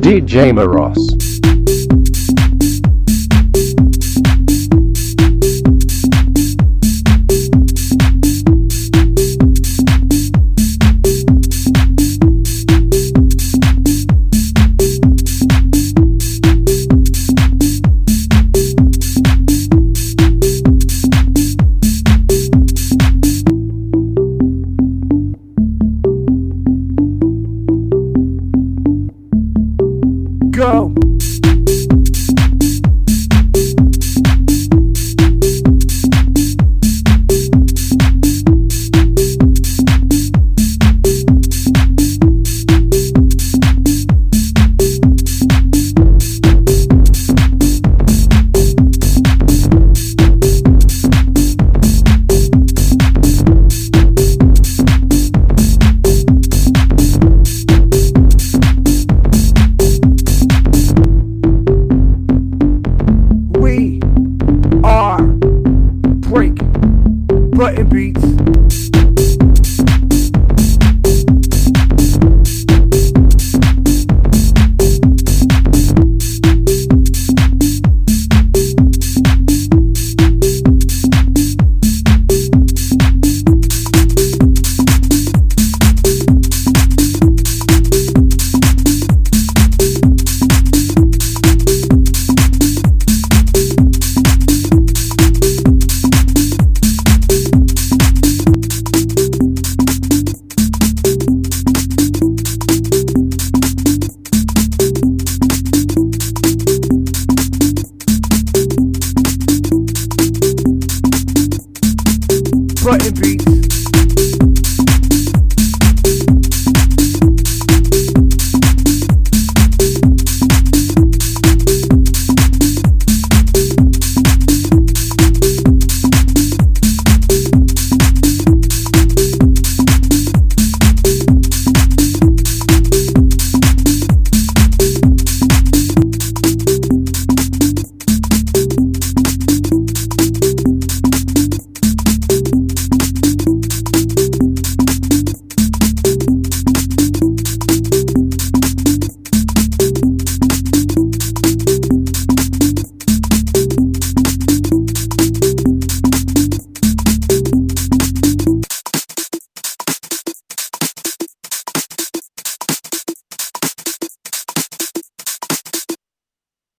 DJ Maros. Go. Button beats. Button beats.